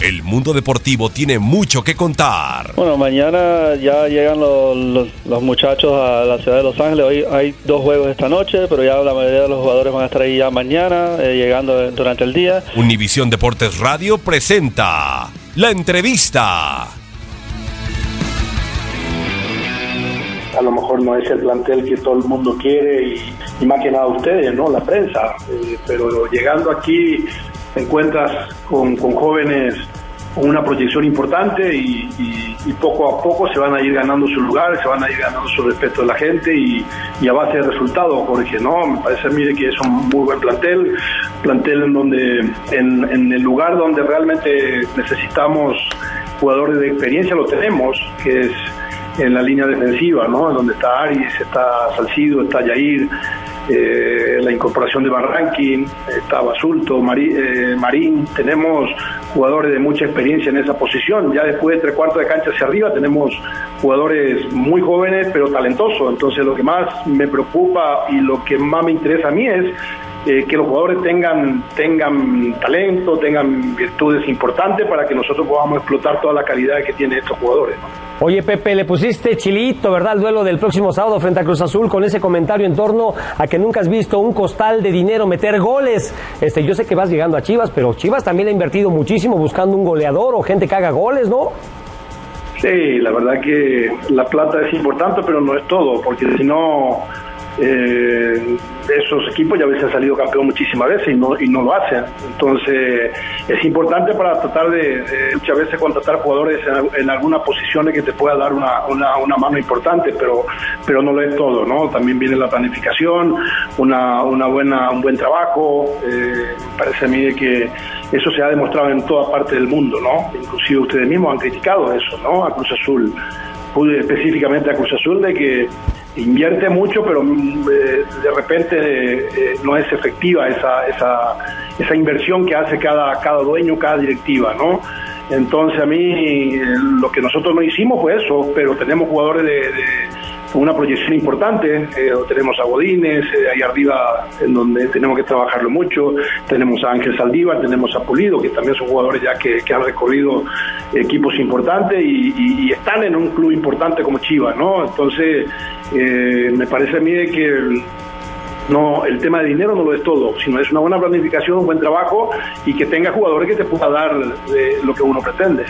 El mundo deportivo tiene mucho que contar. Bueno, mañana ya llegan los, los, muchachos a la ciudad de Los Ángeles. Hoy hay dos juegos esta noche, pero ya la mayoría de los jugadores van a estar ahí ya mañana, eh, llegando durante el día. Univisión Deportes Radio presenta la entrevista. a lo mejor no es el plantel que todo el mundo quiere y, más que nada ustedes, ¿no? La prensa. Eh, pero llegando aquí te encuentras con, jóvenes con una proyección importante y, poco a poco se van a ir ganando su lugar, se van a ir ganando su respeto de la gente y, a base de resultados, Jorge, ¿no? Me parece a mí que es un muy buen plantel, plantel en donde, en, en el lugar donde realmente necesitamos jugadores de experiencia, lo tenemos, que es en la línea defensiva, ¿no? Donde está Aries, está Salcido, está Yair, eh, la incorporación de Barranquín, está Basulto, eh, Marín, tenemos jugadores de mucha experiencia en esa posición. Ya después de tres cuartos de cancha hacia arriba tenemos jugadores muy jóvenes pero talentosos. Entonces lo que más me preocupa y lo que más me interesa a mí es eh, que los jugadores tengan, tengan talento, tengan virtudes importantes para que nosotros podamos explotar toda la calidad que tienen estos jugadores. Oye, Pepe, le pusiste chilito, ¿verdad? El duelo del próximo sábado frente a Cruz Azul con ese comentario en torno a que nunca has visto un costal de dinero meter goles. Este, yo sé que vas llegando a Chivas, pero Chivas también ha invertido muchísimo buscando un goleador o gente que haga goles, ¿no? Sí, la verdad que la plata es importante, pero no es todo, porque si no eh, esos equipos ya veces salido campeón muchísimas veces y no, y no lo hacen. Entonces es importante para tratar de, muchas veces contratar jugadores en, algunas posiciones que te pueda dar una, una, mano importante, pero, pero no lo es todo, ¿no? También viene la planificación, una, una buena, un buen trabajo. Eh, parece a mí que eso se ha demostrado en toda parte del mundo, ¿no? Inclusive ustedes mismos han criticado eso, ¿no? Cruz Azul, específicamente a Cruz Azul, de que invierte mucho, pero mm, eh, de repente eh, no es efectiva esa, esa, inversión que hace cada, cada dueño, cada directiva, ¿no? Entonces a mí eh, lo que nosotros no hicimos fue eso, pero tenemos jugadores de una proyección importante. Eh, tenemos a Godínez, eh, ahí arriba en donde tenemos que trabajarlo mucho. Tenemos a Ángel Saldívar, tenemos a Pulido, que también son jugadores ya que, han recorrido equipos importantes y, están en un club importante como Chivas, ¿no? Entonces, eh, me parece a mí que no el tema de dinero no lo es todo, sino es una buena planificación, un buen trabajo y que tenga jugadores que te pueda dar lo que uno pretende.